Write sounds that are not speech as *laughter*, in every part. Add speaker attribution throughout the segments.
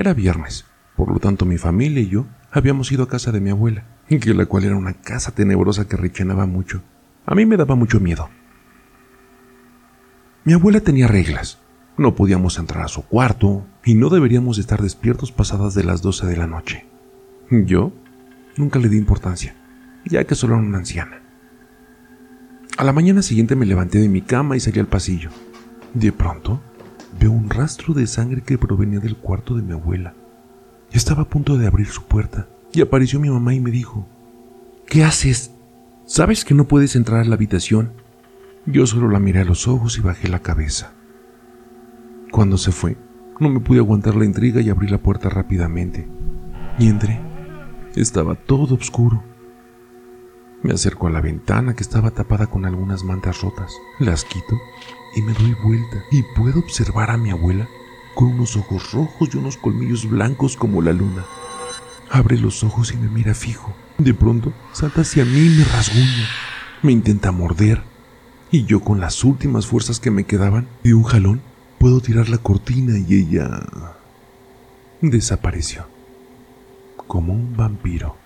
Speaker 1: Era viernes, por lo tanto mi familia y yo habíamos ido a casa de mi abuela, que la cual era una casa tenebrosa que rechinaba mucho. A mí me daba mucho miedo. Mi abuela tenía reglas. No podíamos entrar a su cuarto y no deberíamos estar despiertos pasadas de las 12 de la noche. Yo nunca le di importancia, ya que solo era una anciana. A la mañana siguiente me levanté de mi cama y salí al pasillo. De pronto, veo un rastro de sangre que provenía del cuarto de mi abuela. Estaba a punto de abrir su puerta y apareció mi mamá y me dijo, ¿Qué haces? ¿Sabes que no puedes entrar a la habitación? Yo solo la miré a los ojos y bajé la cabeza. Cuando se fue, no me pude aguantar la intriga y abrí la puerta rápidamente. Y entré. Estaba todo oscuro. Me acerco a la ventana que estaba tapada con algunas mantas rotas. Las quito y me doy vuelta y puedo observar a mi abuela con unos ojos rojos y unos colmillos blancos como la luna. Abre los ojos y me mira fijo. De pronto salta hacia mí y me rasguña. Me intenta morder. Y yo con las últimas fuerzas que me quedaban, de un jalón, puedo tirar la cortina y ella desapareció. Como un vampiro.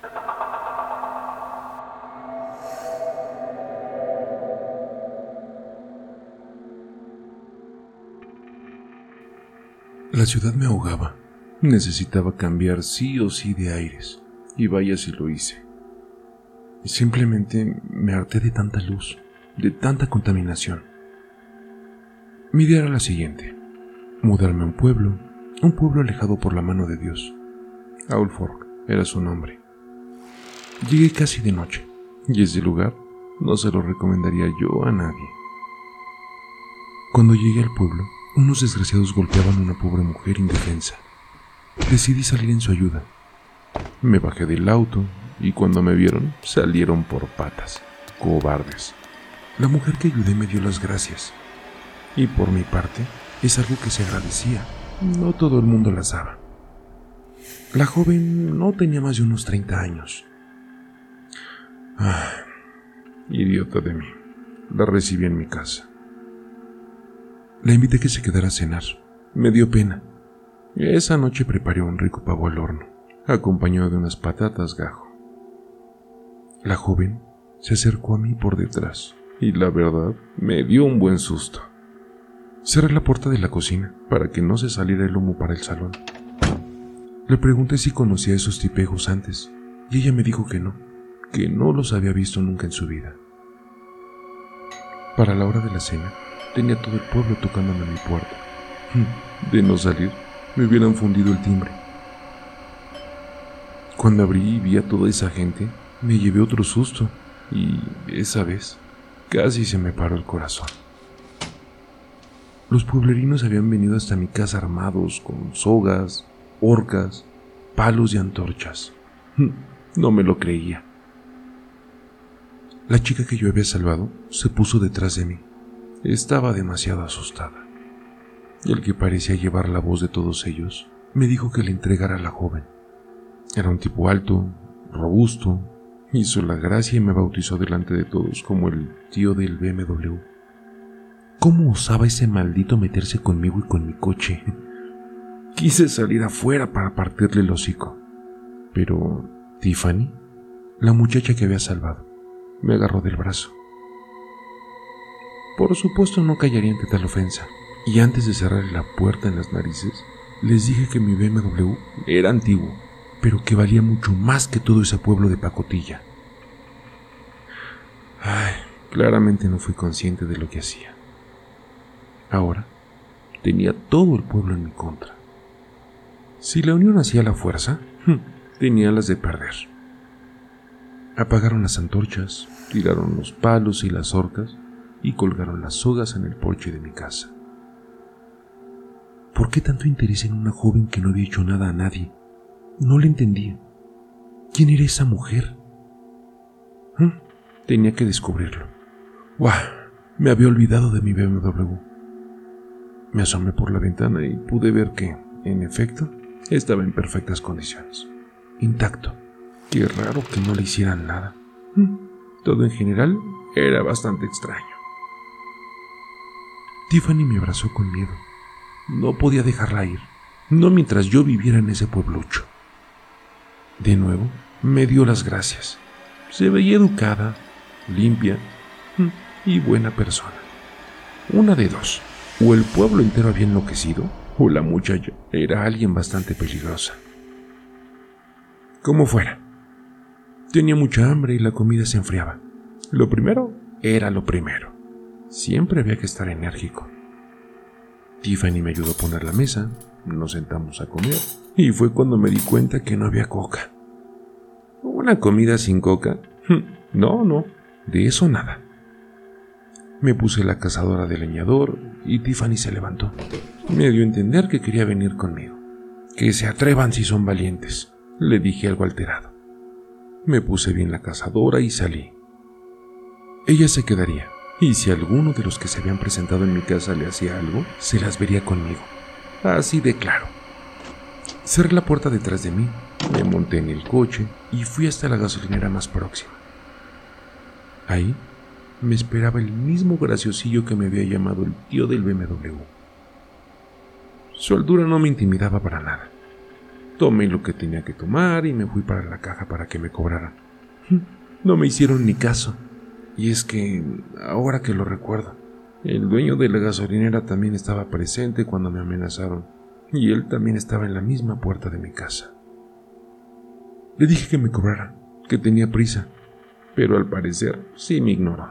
Speaker 1: La ciudad me ahogaba. Necesitaba cambiar sí o sí de aires. Y vaya si lo hice. Simplemente me harté de tanta luz, de tanta contaminación. Mi idea era la siguiente. Mudarme a un pueblo, un pueblo alejado por la mano de Dios. Aulfork era su nombre. Llegué casi de noche, y ese lugar no se lo recomendaría yo a nadie. Cuando llegué al pueblo, unos desgraciados golpeaban a una pobre mujer indefensa. Decidí salir en su ayuda. Me bajé del auto y cuando me vieron salieron por patas, cobardes. La mujer que ayudé me dio las gracias. Y por mi parte, es algo que se agradecía. No todo el mundo la daba. La joven no tenía más de unos 30 años. Ah, idiota de mí. La recibí en mi casa. La invité a que se quedara a cenar. Me dio pena. Esa noche preparé un rico pavo al horno, acompañado de unas patatas gajo. La joven se acercó a mí por detrás y la verdad me dio un buen susto. Cerré la puerta de la cocina para que no se saliera el humo para el salón. Le pregunté si conocía esos tipejos antes y ella me dijo que no, que no los había visto nunca en su vida. Para la hora de la cena, Tenía todo el pueblo tocándome a mi puerta. De no salir, me hubieran fundido el timbre. Cuando abrí y vi a toda esa gente, me llevé otro susto y esa vez casi se me paró el corazón. Los pueblerinos habían venido hasta mi casa armados con sogas, horcas, palos y antorchas. No me lo creía. La chica que yo había salvado se puso detrás de mí estaba demasiado asustada. El que parecía llevar la voz de todos ellos me dijo que le entregara a la joven. Era un tipo alto, robusto, hizo la gracia y me bautizó delante de todos como el tío del BMW. ¿Cómo osaba ese maldito meterse conmigo y con mi coche? *laughs* Quise salir afuera para partirle el hocico. Pero Tiffany, la muchacha que había salvado, me agarró del brazo. Por supuesto no callaría ante tal ofensa, y antes de cerrar la puerta en las narices, les dije que mi BMW era antiguo, pero que valía mucho más que todo ese pueblo de pacotilla. Ay, claramente no fui consciente de lo que hacía. Ahora tenía todo el pueblo en mi contra. Si la unión hacía la fuerza, tenía las de perder. Apagaron las antorchas, tiraron los palos y las horcas y colgaron las sogas en el porche de mi casa. ¿Por qué tanto interés en una joven que no había hecho nada a nadie? No le entendía. ¿Quién era esa mujer? ¿Mm? Tenía que descubrirlo. ¡Guau! Me había olvidado de mi BMW. Me asomé por la ventana y pude ver que, en efecto, estaba en perfectas condiciones. Intacto. Qué raro que no le hicieran nada. ¿Mm? Todo en general era bastante extraño. Tiffany me abrazó con miedo. No podía dejarla ir. no mientras yo viviera en ese pueblucho. De nuevo, me dio las gracias. Se veía educada, limpia mm, y buena persona. Una de dos, o el pueblo entero había enloquecido, o la muchacha era alguien bastante peligrosa. Como fuera, tenía mucha hambre y la comida se enfriaba. Lo primero era lo primero. Siempre había que estar enérgico. Tiffany me ayudó a poner la mesa, nos sentamos a comer y fue cuando me di cuenta que no había coca. ¿Una comida sin coca? No, no, de eso nada. Me puse la cazadora de leñador y Tiffany se levantó. Me dio a entender que quería venir conmigo. Que se atrevan si son valientes, le dije algo alterado. Me puse bien la cazadora y salí. Ella se quedaría, y si alguno de los que se habían presentado en mi casa le hacía algo, se las vería conmigo. Así de claro. Cerré la puerta detrás de mí, me monté en el coche y fui hasta la gasolinera más próxima. Ahí me esperaba el mismo graciosillo que me había llamado el tío del BMW. Su altura no me intimidaba para nada. Tomé lo que tenía que tomar y me fui para la caja para que me cobraran. *laughs* No me hicieron ni caso. Y es que, ahora que lo recuerdo, el dueño de la gasolinera también estaba presente cuando me amenazaron, y él también estaba en la misma puerta de mi casa. Le dije que me cobrara, que tenía prisa, pero al parecer sí me ignoró.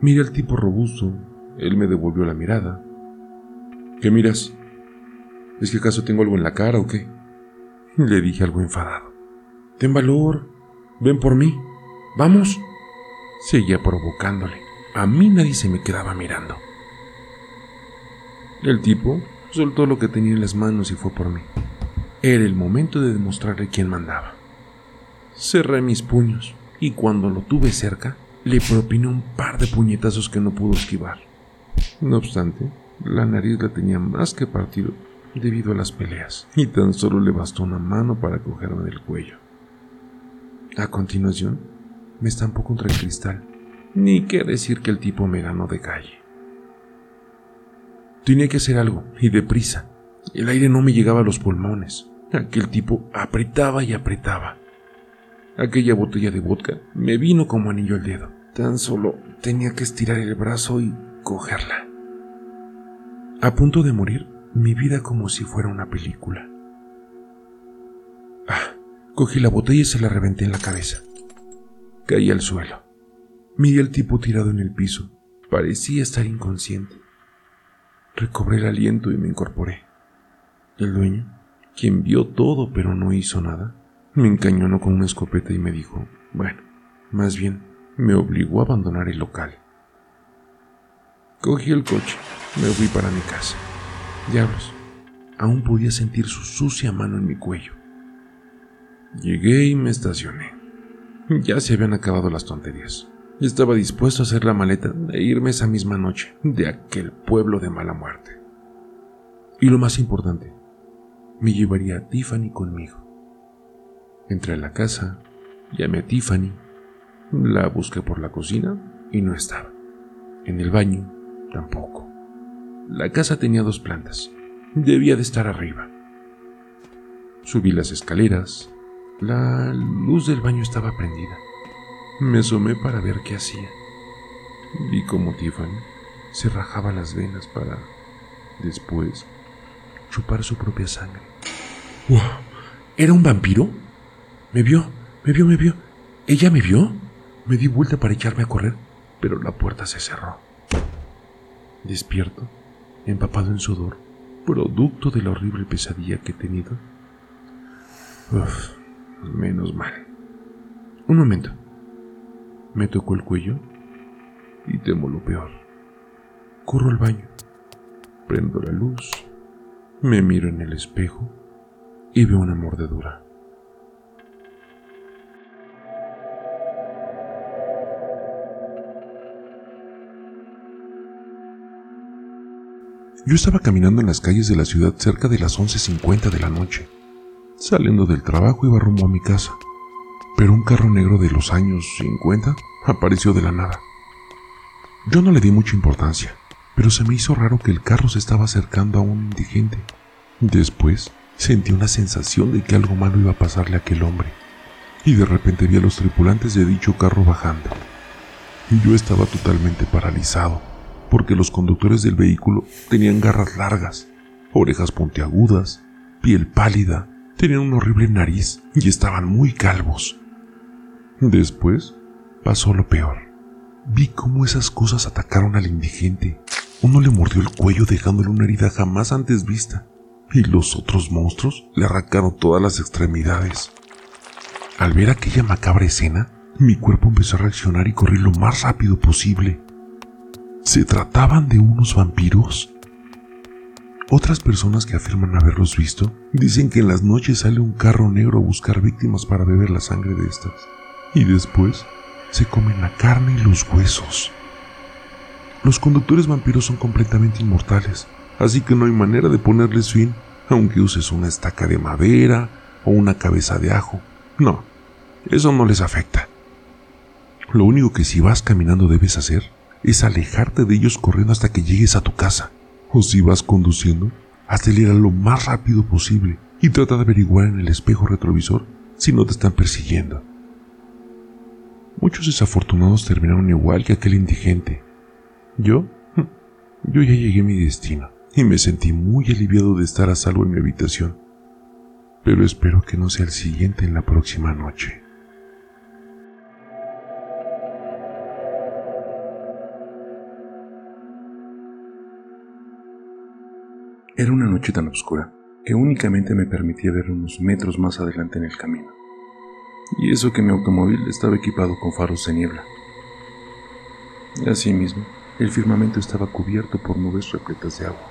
Speaker 1: Miré al tipo robusto, él me devolvió la mirada. ¿Qué miras? ¿Es que acaso tengo algo en la cara o qué? Le dije algo enfadado. Ten valor, ven por mí. Vamos. Seguía provocándole. A mí nadie se me quedaba mirando. El tipo soltó lo que tenía en las manos y fue por mí. Era el momento de demostrarle quién mandaba. Cerré mis puños y cuando lo tuve cerca, le propiné un par de puñetazos que no pudo esquivar. No obstante, la nariz la tenía más que partido debido a las peleas, y tan solo le bastó una mano para cogerme del cuello. A continuación, me estampó contra el cristal. Ni qué decir que el tipo me ganó de calle. Tenía que hacer algo, y deprisa. El aire no me llegaba a los pulmones. Aquel tipo apretaba y apretaba. Aquella botella de vodka me vino como anillo al dedo. Tan solo tenía que estirar el brazo y cogerla. A punto de morir, mi vida como si fuera una película. Ah, cogí la botella y se la reventé en la cabeza. Caí al suelo. Miré al tipo tirado en el piso. Parecía estar inconsciente. Recobré el aliento y me incorporé. El dueño, quien vio todo pero no hizo nada, me encañonó con una escopeta y me dijo, bueno, más bien, me obligó a abandonar el local. Cogí el coche, me fui para mi casa. Diablos, aún podía sentir su sucia mano en mi cuello. Llegué y me estacioné. *laughs* Ya se habían acabado las tonterías. Estaba dispuesto a hacer la maleta e irme esa misma noche de aquel pueblo de mala muerte. Y lo más importante, me llevaría a Tiffany conmigo. Entré a la casa, llamé a Tiffany, la busqué por la cocina y no estaba. En el baño tampoco. La casa tenía dos plantas. Debía de estar arriba. Subí las escaleras, la luz del baño estaba prendida. Me asomé para ver qué hacía. Vi cómo Tiffany se rajaba las venas para, después, chupar su propia sangre. ¿Era un vampiro? Me vio, me vio, me vio. ¿Ella me vio? Me di vuelta para echarme a correr, pero la puerta se cerró. Despierto, empapado en sudor, producto de la horrible pesadilla que he tenido. Uf, Menos mal. Un momento. Me tocó el cuello y temo lo peor. Corro al baño, prendo la luz, me miro en el espejo y veo una mordedura. Yo estaba caminando en las calles de la ciudad cerca de las 11.50 de la noche. Saliendo del trabajo iba rumbo a mi casa, pero un carro negro de los años 50 apareció de la nada. Yo no le di mucha importancia, pero se me hizo raro que el carro se estaba acercando a un indigente. Después sentí una sensación de que algo malo iba a pasarle a aquel hombre, y de repente vi a los tripulantes de dicho carro bajando. Y yo estaba totalmente paralizado, porque los conductores del vehículo tenían garras largas, orejas puntiagudas, piel pálida, tenían una horrible nariz y estaban muy calvos. Después pasó lo peor. Vi cómo esas cosas atacaron al indigente. Uno le mordió el cuello dejándole una herida jamás antes vista, y los otros monstruos le arrancaron todas las extremidades. Al ver aquella macabra escena, mi cuerpo empezó a reaccionar y corrí lo más rápido posible. ¿Se trataban de unos vampiros? Otras personas que afirman haberlos visto dicen que en las noches sale un carro negro a buscar víctimas para beber la sangre de estas, y después se comen la carne y los huesos. Los conductores vampiros son completamente inmortales, así que no hay manera de ponerles fin, aunque uses una estaca de madera o una cabeza de ajo. No, eso no les afecta. Lo único que si vas caminando debes hacer es alejarte de ellos corriendo hasta que llegues a tu casa o si vas conduciendo, acelera lo más rápido posible y trata de averiguar en el espejo retrovisor si no te están persiguiendo. Muchos desafortunados terminaron igual que aquel indigente. Yo, yo ya llegué a mi destino y me sentí muy aliviado de estar a salvo en mi habitación. Pero espero que no sea el siguiente en la próxima noche.
Speaker 2: Era una noche tan oscura que únicamente me permitía ver unos metros más adelante en el camino. Y eso que mi automóvil estaba equipado con faros de niebla. Asimismo, el firmamento estaba cubierto por nubes repletas de agua,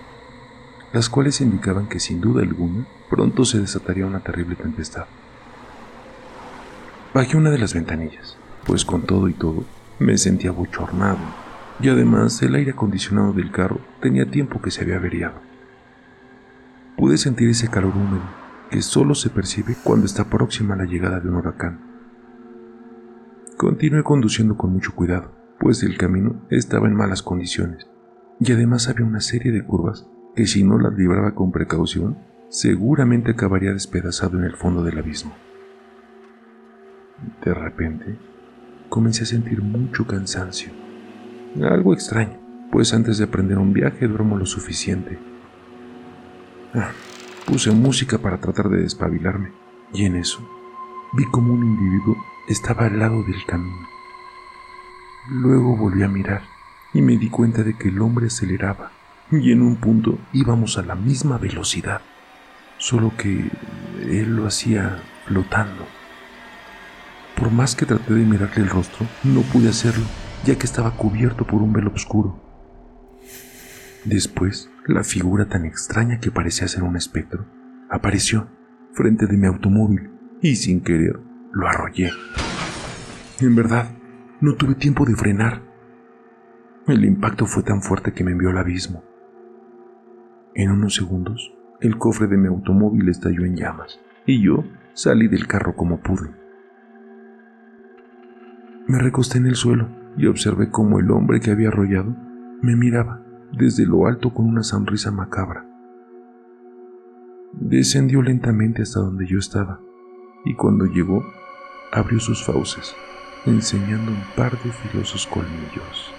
Speaker 2: las cuales indicaban que sin duda alguna pronto se desataría una terrible tempestad. Bajé una de las ventanillas, pues con todo y todo me sentía bochornado, y además el aire acondicionado del carro tenía tiempo que se había averiado. Pude sentir ese calor húmedo que solo se percibe cuando está próxima la llegada de un huracán. Continué conduciendo con mucho cuidado, pues el camino estaba en malas condiciones y además había una serie de curvas que si no las libraba con precaución, seguramente acabaría despedazado en el fondo del abismo. De repente, comencé a sentir mucho cansancio. Algo extraño, pues antes de aprender un viaje duermo lo suficiente puse música para tratar de despabilarme, y en eso vi como un individuo estaba al lado del camino. Luego volví a mirar y me di cuenta de que el hombre aceleraba y en un punto íbamos a la misma velocidad, solo que él lo hacía flotando. Por más que traté de mirarle el rostro, no pude hacerlo, ya que estaba cubierto por un velo oscuro. Después, la figura tan extraña que parecía ser un espectro apareció frente de mi automóvil y sin querer lo arrollé. En verdad, no tuve tiempo de frenar. El impacto fue tan fuerte que me envió al abismo. En unos segundos, el cofre de mi automóvil estalló en llamas y yo salí del carro como pude. Me recosté en el suelo y observé cómo el hombre que había arrollado me miraba desde lo alto con una sonrisa macabra. Descendió lentamente hasta donde yo estaba y cuando llegó abrió sus fauces, enseñando un par de filosos colmillos.